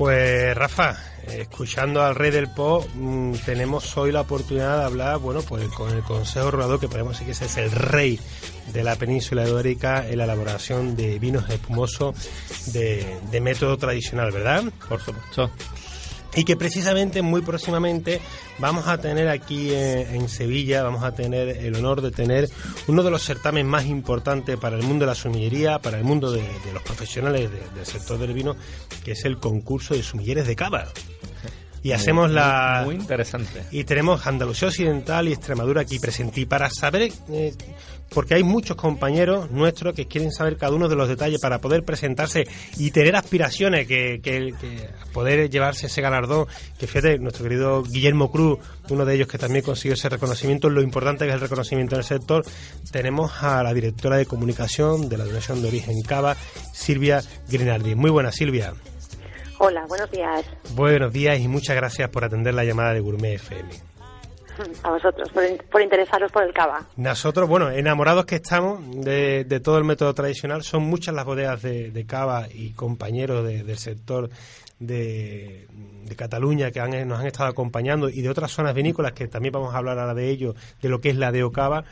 Pues Rafa, escuchando al rey del pop, mm, tenemos hoy la oportunidad de hablar, bueno, pues con el Consejo Rurador, que podemos decir que ese es el rey de la península ibérica en la elaboración de vinos espumosos de, de método tradicional, ¿verdad? Por supuesto. Y que precisamente muy próximamente vamos a tener aquí en, en Sevilla, vamos a tener el honor de tener uno de los certámenes más importantes para el mundo de la sumillería, para el mundo de, de los profesionales de- del sector del vino, que es el concurso de sumilleres de cava. Y hacemos Muy- la... Muy interesante. Y tenemos Andalucía Occidental y Extremadura aquí presentes. Y para saber, eh, porque hay muchos compañeros nuestros que quieren saber cada uno de los detalles para poder presentarse y tener aspiraciones que, que- que poder llevarse ese galardón. Que fíjate, nuestro querido Guillermo Cruz, uno de ellos que también consiguió ese reconocimiento, lo importante que es el reconocimiento en el sector. Tenemos a la directora de comunicación de la Donación de Origen Cava, Silvia Grinaldi. Muy buena, Silvia. Hola, buenos días Buenos días y muchas gracias por atender la llamada de Gourmet FM. A vosotros por, por interesaros por el cava. Nosotros, bueno, enamorados que estamos de, de todo el método tradicional, son muchas las bodegas de, de cava y compañeros de- del sector de, de Cataluña que han- nos han estado acompañando y de otras zonas vinícolas que también vamos a hablar ahora de ello, de lo que es la de Cava.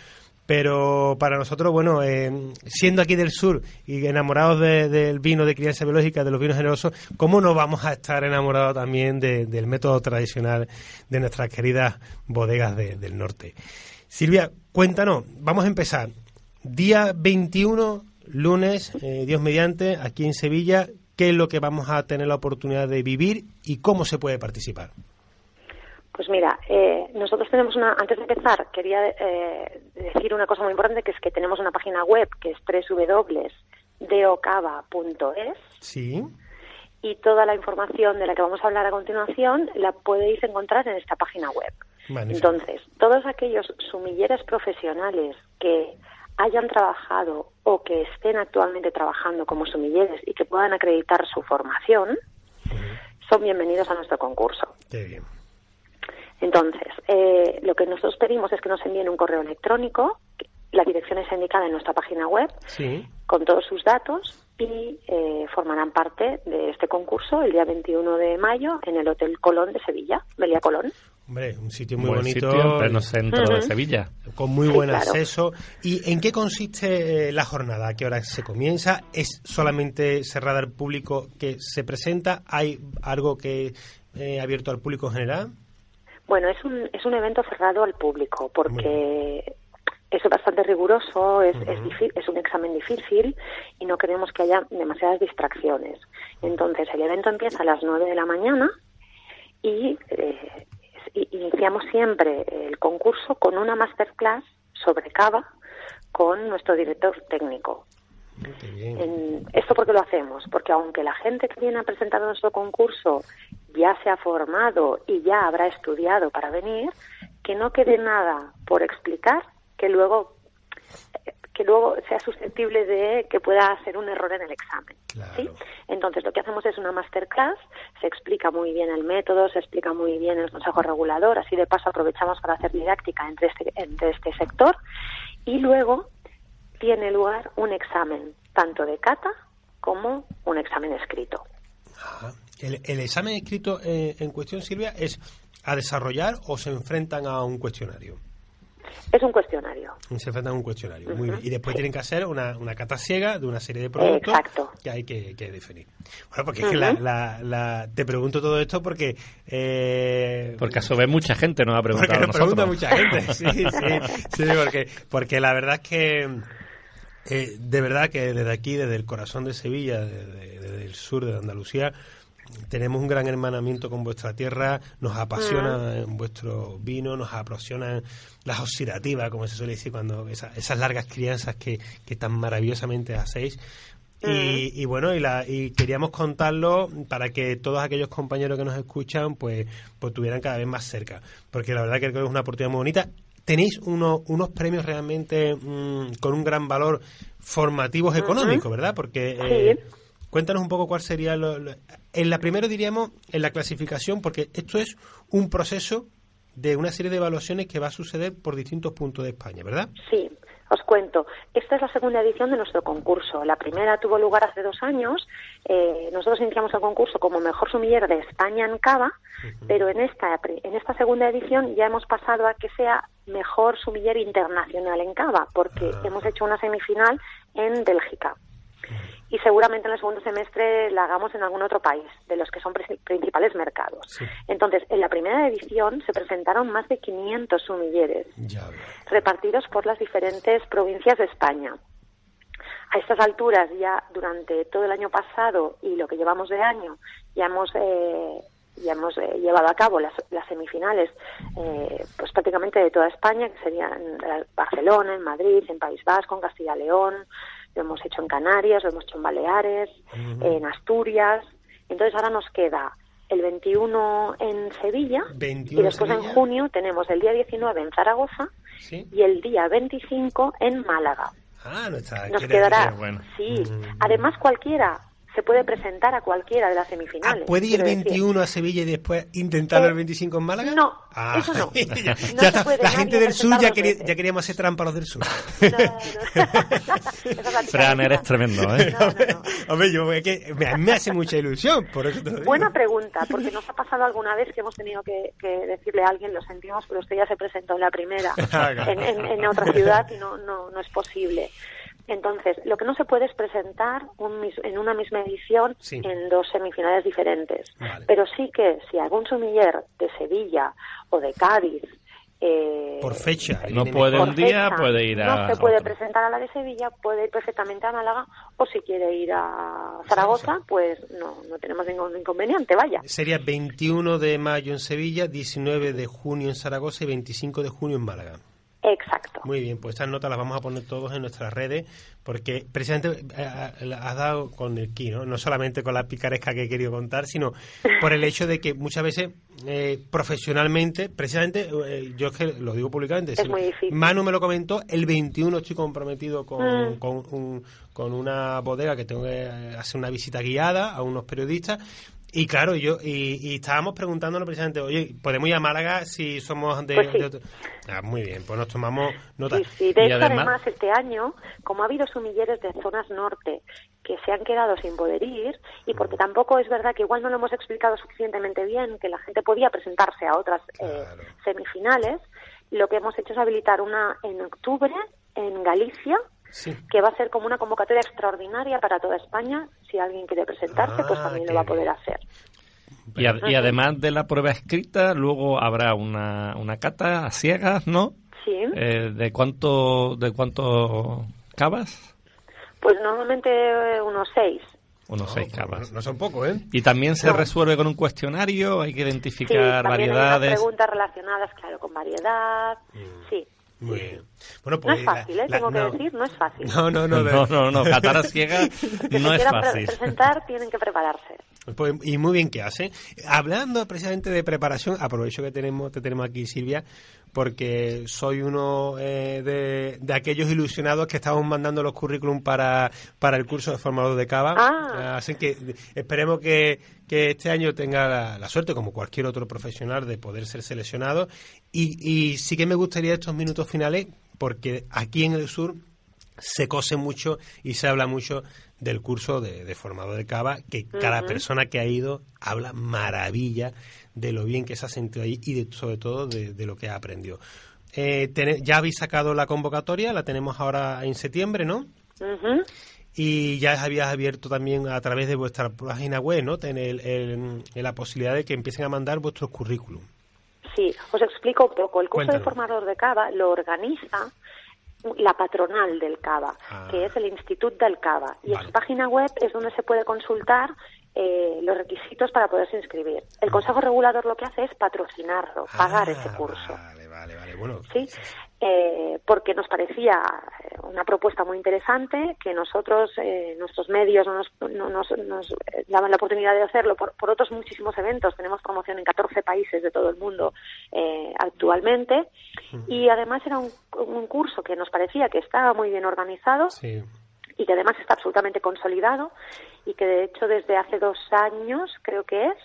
Pero para nosotros, bueno, eh, siendo aquí del sur y enamorados de- del vino de crianza biológica, de los vinos generosos, ¿cómo no vamos a estar enamorados también de- del método tradicional de nuestras queridas bodegas de- del norte? Silvia, cuéntanos, vamos a empezar. Día 21, lunes, eh, Dios mediante, aquí en Sevilla, ¿qué es lo que vamos a tener la oportunidad de vivir y cómo se puede participar? Pues mira, eh, nosotros tenemos una, antes de empezar, quería eh, decir una cosa muy importante, que es que tenemos una página web que es www.deocava.es Sí, y toda la información de la que vamos a hablar a continuación la podéis encontrar en esta página web. magnífico. Entonces, todos aquellos sumilleres profesionales que hayan trabajado o que estén actualmente trabajando como sumilleres y que puedan acreditar su formación, son bienvenidos a nuestro concurso. Qué bien. Entonces, eh, lo que nosotros pedimos es que nos envíen un correo electrónico, la dirección está indicada en nuestra página web, Sí, con todos sus datos y eh, formarán parte de este concurso el día 21 de mayo en el Hotel Colón de Sevilla, Belia Colón. hombre, un sitio muy Buen bonito, sitio en pleno centro de. Sevilla. con muy Sí, buen claro. acceso. ¿Y en qué consiste eh, la jornada? ¿A qué hora se comienza? ¿Es solamente cerrada al público que se presenta? ¿Hay algo que eh, abierto al público en general? Bueno, es un, es un evento cerrado al público porque es bastante riguroso, es, es, Ujú. difí- es un examen difícil y no queremos que haya demasiadas distracciones. Entonces, el evento empieza a las 9 de la mañana y eh, iniciamos siempre el concurso con una masterclass sobre cava con nuestro director técnico. En- ¿Esto por qué lo hacemos? Porque aunque la gente que viene a presentar nuestro concurso ya se ha formado y ya habrá estudiado para venir, que no quede nada por explicar que luego que luego sea susceptible de que pueda hacer un error en el examen. Claro. ¿sí? Entonces, lo que hacemos es una masterclass, se explica muy bien el método, se explica muy bien el consejo regulador, así de paso aprovechamos para hacer didáctica entre este, entre este sector y luego tiene lugar un examen, tanto de cata como un examen escrito. Ajá. El, el examen escrito eh, en cuestión, Silvia, es a desarrollar o se enfrentan a un cuestionario. Es un cuestionario. Se enfrentan a un cuestionario. Muy bien. Y después tienen que hacer una, una cata ciega de una serie de productos Exacto. que hay que, que definir. Bueno, porque es que la, la- la- te pregunto todo esto porque... Eh, Porque a su vez mucha gente nos ha porque preguntado a nos pregunta mucha gente. Sí, sí, sí, porque, porque la verdad es que... eh, de verdad que desde aquí, desde el corazón de Sevilla, desde, desde el sur de Andalucía, tenemos un gran hermanamiento con vuestra tierra, nos apasiona vuestro vino, nos apasionan las oxidativas, como se suele decir, cuando esa- esas largas crianzas que, que tan maravillosamente hacéis. Y, y bueno, y, la, y queríamos contarlo para que todos aquellos compañeros que nos escuchan pues, pues tuvieran cada vez más cerca, porque la verdad que creo que es una oportunidad muy bonita. Tenéis uno- unos premios realmente mm, con un gran valor formativos económicos, ¿verdad? Porque eh, Sí. Cuéntanos un poco cuál sería lo, lo- en la primera diríamos en la clasificación porque esto es un proceso de una serie de evaluaciones que va a suceder por distintos puntos de España, ¿verdad? Sí, os cuento. Esta es la segunda edición de nuestro concurso. La primera tuvo lugar hace dos años. Eh, nosotros iniciamos el concurso como mejor sumiller de España en Cava, pero en esta, en esta segunda edición ya hemos pasado a que sea mejor sumiller internacional en Cava, porque Ah. hemos hecho una semifinal en Bélgica. Y seguramente en el segundo semestre la hagamos en algún otro país, de los que son pri- principales mercados. Sí. Entonces, en la primera edición se presentaron más de 500 sumilleres repartidos por las diferentes provincias de España. A estas alturas, ya durante todo el año pasado y lo que llevamos de año, ya hemos, eh, ya hemos eh, llevado a cabo las, las semifinales eh, pues prácticamente de toda España, que serían en Barcelona, en Madrid, en País Vasco, en Castilla y León, lo hemos hecho en Canarias, lo hemos hecho en Baleares, en Asturias. Entonces ahora nos queda el 21 en Sevilla 21 y después en junio tenemos el día 19 en Zaragoza ¿Sí? y el día 25 en Málaga. Ah, no está. Nos quedará, bueno. sí. Mm. Además cualquiera se puede presentar a cualquiera de las Ah, semifinales. ¿Puede ir el quiero decir. 21 a Sevilla y después intentarlo Eh, el 25 en Málaga? no, Ah, eso no. ya, No ya se está. puede La gente del sur ya, quería- ya queríamos hacer trampa los del sur. Es la Fran, eres tremendo, ¿eh? No, no, no. Hombre, yo, es que me, me hace mucha ilusión, por eso te lo digo. Buena pregunta, porque nos ha pasado alguna vez que hemos tenido que, que decirle a alguien, lo sentimos, pero usted ya se presentó en la primera, Claro. en, en- en otra ciudad y no, no, no es posible. Entonces, lo que no se puede es presentar un mis- en una misma edición Sí. en dos semifinales diferentes. Vale. Pero sí que si algún sumiller de Sevilla o de Cádiz... eh, Por fecha. No puede un día, fecha, puede ir a No se puede otro. presentar a la de Sevilla, puede ir perfectamente a Málaga, o si quiere ir a Zaragoza, pues no, no tenemos ningún inconveniente, vaya. Sería 21 de mayo en Sevilla, 19 de junio en Zaragoza y 25 de junio en Málaga. Exacto. Muy bien, pues estas notas las vamos a poner todos en nuestras redes, porque precisamente eh, eh, has dado con el ki, ¿no? No solamente con la picaresca que he querido contar, sino por el hecho de que muchas veces eh, profesionalmente, precisamente, eh, yo es que lo digo públicamente, Es si muy difícil. Manu me lo comentó, el 21 estoy comprometido con, Mm. con, un- con una bodega que tengo que hacer una visita guiada a unos periodistas. Y claro, yo y, y estábamos preguntándonos precisamente, oye, ¿podemos ir a Málaga si somos de, Pues sí. de otro? Ah, muy bien, pues nos tomamos nota. Sí, sí. De Y hecho, además- además, este año, como ha habido sumilleres de zonas norte que se han quedado sin poder ir, y porque tampoco es verdad que igual no lo hemos explicado suficientemente bien, que la gente podía presentarse a otras eh, Claro. semifinales, lo que hemos hecho es habilitar una en octubre en Galicia, Sí. que va a ser como una convocatoria extraordinaria para toda España. Si alguien quiere presentarse, pues Ah, también qué lo va a poder hacer. Y, a- y además de la prueba escrita, luego habrá una, una cata a ciegas, ¿no? Sí. Eh, ¿De cuánto de cuánto cavas? Pues normalmente eh, unos seis. Unos No, seis pues, cavas. no, no son pocos, ¿eh? Y también se No. resuelve con un cuestionario, hay que Sí, identificar también hay unas variedades. preguntas relacionadas, claro, con variedad. Sí. Muy bien. Bueno, No pues, es la- fácil, ¿eh? la- Tengo que no. decir, no es fácil. No, no, no. No, no, no, catar a ciegas Que no se es quieran pre- fácil. presentar, tienen que prepararse. Pues, y muy bien que hace. Hablando precisamente de preparación, aprovecho que tenemos, te tenemos aquí, Silvia, porque soy uno eh, de, de aquellos ilusionados que estamos mandando los currículum para, para el curso de formador de Cava. Ah. Así que esperemos que, que este año tenga la, la suerte, como cualquier otro profesional, de poder ser seleccionado. Y, y sí que me gustaría estos minutos finales, porque aquí en el sur se cose mucho y se habla mucho del curso de, de formador de cava, que cada persona que ha ido habla maravilla de lo bien que se ha sentido ahí y de, sobre todo de, de lo que ha aprendido. Eh, tene- ya habéis sacado la convocatoria, la tenemos ahora en septiembre, ¿no? Y ya habías abierto también a través de vuestra página web, ¿no? Tener el- el- la posibilidad de que empiecen a mandar vuestros currículum. Sí, os explico un poco. El curso de formador de Cava lo organiza la patronal del Cava, Ah. que es el Instituto del Cava. Y en su página web es donde se puede consultar eh, los requisitos para poderse inscribir. El Consejo Regulador lo que hace es patrocinarlo, pagar ese curso. Vale, vale, vale. Bueno, ¿sí? Eh, porque nos parecía eh, una propuesta muy interesante que nosotros, eh, nuestros medios, nos, nos, nos, daban la oportunidad de hacerlo por, por, otros muchísimos eventos. Tenemos promoción en 14 países de todo el mundo eh, actualmente y además era un, un, curso que nos parecía que estaba muy bien organizado. Sí. Y que además está absolutamente consolidado y que de hecho desde hace dos años, creo que es,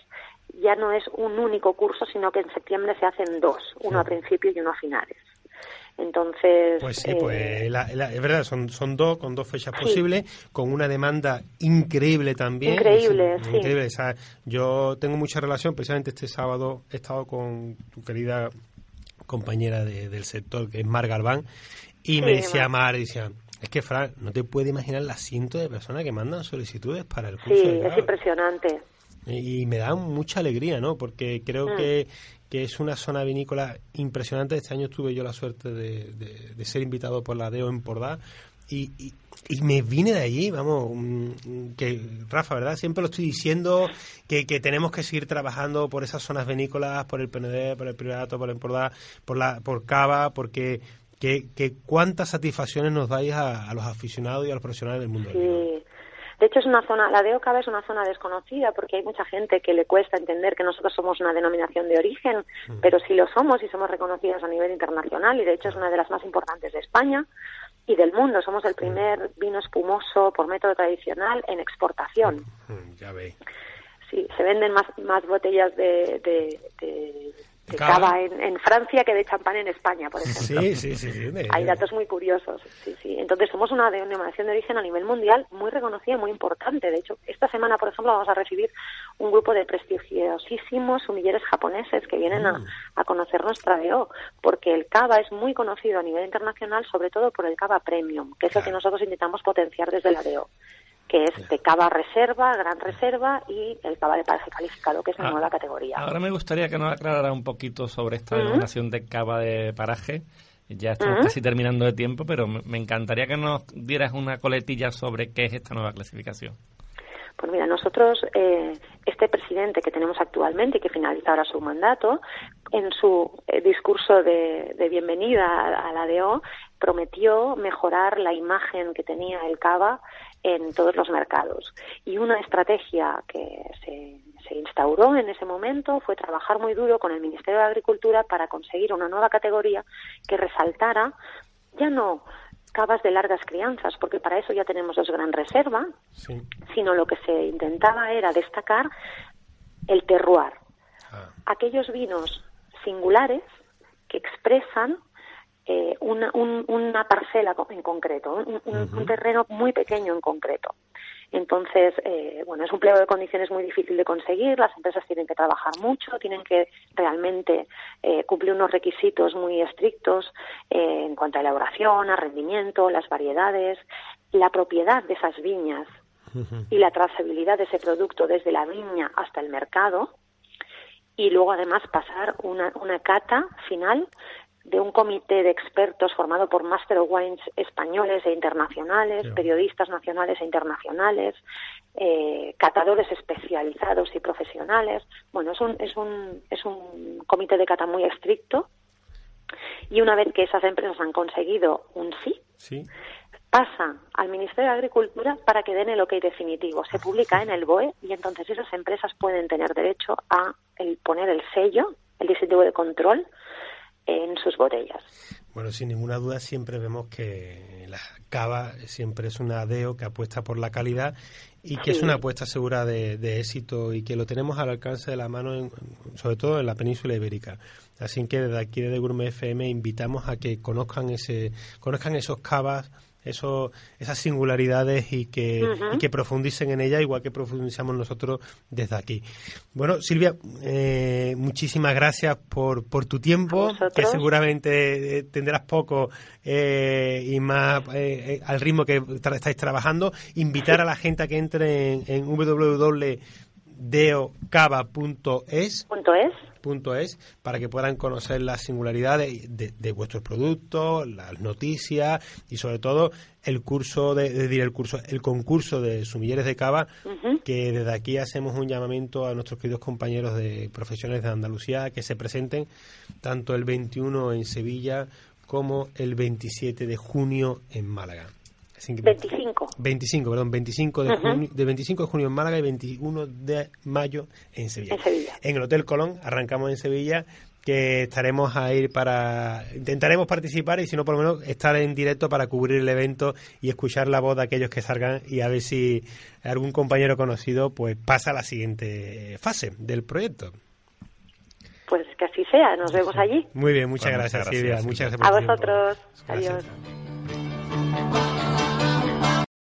ya no es un único curso, sino que en septiembre se hacen dos, uno a principio y uno a finales. Entonces. Pues sí, pues eh, la, la, es verdad, son, son dos, con dos fechas sí. posibles, con una demanda increíble también. Increíble, es, sí. Increíble. O sea, yo tengo mucha relación, precisamente este sábado he estado con tu querida compañera de, del sector, que es Mar Galván, y sí, me decía Mar, decía, es que, Fran, no te puedes imaginar la cientos de personas que mandan solicitudes para el curso. Sí, es impresionante. Y, y, me da mucha alegría, ¿no? Porque creo mm. que, que es una zona vinícola impresionante. Este año tuve yo la suerte de, ser invitado por la DEO en Pordá y, y, me vine de allí, vamos, que Rafa, ¿verdad? Siempre lo estoy diciendo, que, tenemos que seguir trabajando por esas zonas vinícolas, por el PND, por el Privato, por el Empordà, por, la, por Cava, porque que, que cuántas satisfacciones nos dais a, a, los aficionados y a los profesionales del mundo. Sí. De hecho, es una zona, la de Ocava es una zona desconocida porque hay mucha gente que le cuesta entender que nosotros somos una denominación de origen, mm. pero sí lo somos y somos reconocidos a nivel internacional y de hecho es una de las más importantes de España y del mundo. Somos el primer vino espumoso por método tradicional en exportación. Mm, ya ve. Sí, se venden más, más botellas de, de, de de cava, cava en, en, Francia que de champán en España, por ejemplo. Sí, sí, sí. sí de, Hay datos muy curiosos. Sí, sí. Entonces somos una denominación de origen a nivel mundial muy reconocida y muy importante. De hecho, esta semana, por ejemplo, vamos a recibir un grupo de prestigiosísimos sumilleres japoneses que vienen mm. a, a, conocer nuestra DO, porque el cava es muy conocido a nivel internacional, sobre todo por el cava premium, que es claro. el que nosotros intentamos potenciar desde la DO que es de cava reserva, gran reserva y el cava de paraje calificado, que es la ah, nueva categoría. Ahora me gustaría que nos aclarara un poquito sobre esta uh -huh. denominación de cava de paraje. Ya estamos uh -huh. casi terminando de tiempo, pero me encantaría que nos dieras una coletilla sobre qué es esta nueva clasificación. Pues mira, nosotros, eh, este presidente que tenemos actualmente y que finaliza ahora su mandato, en su eh, discurso de, de bienvenida a, a la DO, prometió mejorar la imagen que tenía el cava en todos los mercados. Y una estrategia que se, se, instauró en ese momento fue trabajar muy duro con el Ministerio de Agricultura para conseguir una nueva categoría que resaltara ya no cavas de largas crianzas, porque para eso ya tenemos dos gran reserva, sí. sino lo que se intentaba era destacar el terroir. Ah. Aquellos vinos singulares que expresan eh, una, un, una parcela en concreto, un, un, uh -huh. un, terreno muy pequeño en concreto. Entonces, eh, bueno, es un pliego de condiciones muy difícil de conseguir, las empresas tienen que trabajar mucho, tienen que realmente eh, cumplir unos requisitos muy estrictos eh, en cuanto a elaboración, a rendimiento, las variedades, la propiedad de esas viñas uh -huh. y la trazabilidad de ese producto desde la viña hasta el mercado y luego además pasar una, una cata final de un comité de expertos formado por Master of Wines españoles e internacionales, periodistas nacionales e internacionales, eh, catadores especializados y profesionales. Bueno, es un, es, un, es un comité de cata muy estricto y una vez que esas empresas han conseguido un sí, sí. pasa al Ministerio de Agricultura para que den el ok definitivo. Se publica en el BOE y entonces esas empresas pueden tener derecho a el poner el sello, el distintivo de control, en sus botellas. Bueno, sin ninguna duda siempre vemos que la cava siempre es una DEO que apuesta por la calidad y que sí. es una apuesta segura de, de, éxito y que lo tenemos al alcance de la mano, en, sobre todo en la península ibérica. Así que desde aquí desde Gourmet FM invitamos a que conozcan ese, conozcan esos cavas eso, esas singularidades y que, uh -huh. y que profundicen en ella igual que profundizamos nosotros desde aquí. Bueno, Silvia, eh, muchísimas gracias por, por tu tiempo, que seguramente eh, tendrás poco eh, y más eh, al ritmo que tra estáis trabajando. Invitar a la gente a que entre en, en www.deocava.es. ¿Punto es? Es para que puedan conocer las singularidades de, vuestros productos, las noticias y sobre todo el curso de, el curso, el concurso de sumilleres de cava, que desde aquí hacemos un llamamiento a nuestros queridos compañeros de profesiones de Andalucía que se presenten tanto el 21 en Sevilla como el 27 de junio en Málaga. 25. 25, perdón, 25 de, junio, de 25 de junio en Málaga y 21 de mayo en Sevilla. En Sevilla. En el Hotel Colón, arrancamos en Sevilla, que estaremos a ir para... Intentaremos participar y si no, por lo menos estar en directo para cubrir el evento y escuchar la voz de aquellos que salgan y a ver si algún compañero conocido pues pasa a la siguiente fase del proyecto. Pues que así sea, nos vemos allí. Muy bien, muchas, pues gracias, Silvia. Muchas gracias por A vosotros. Adiós.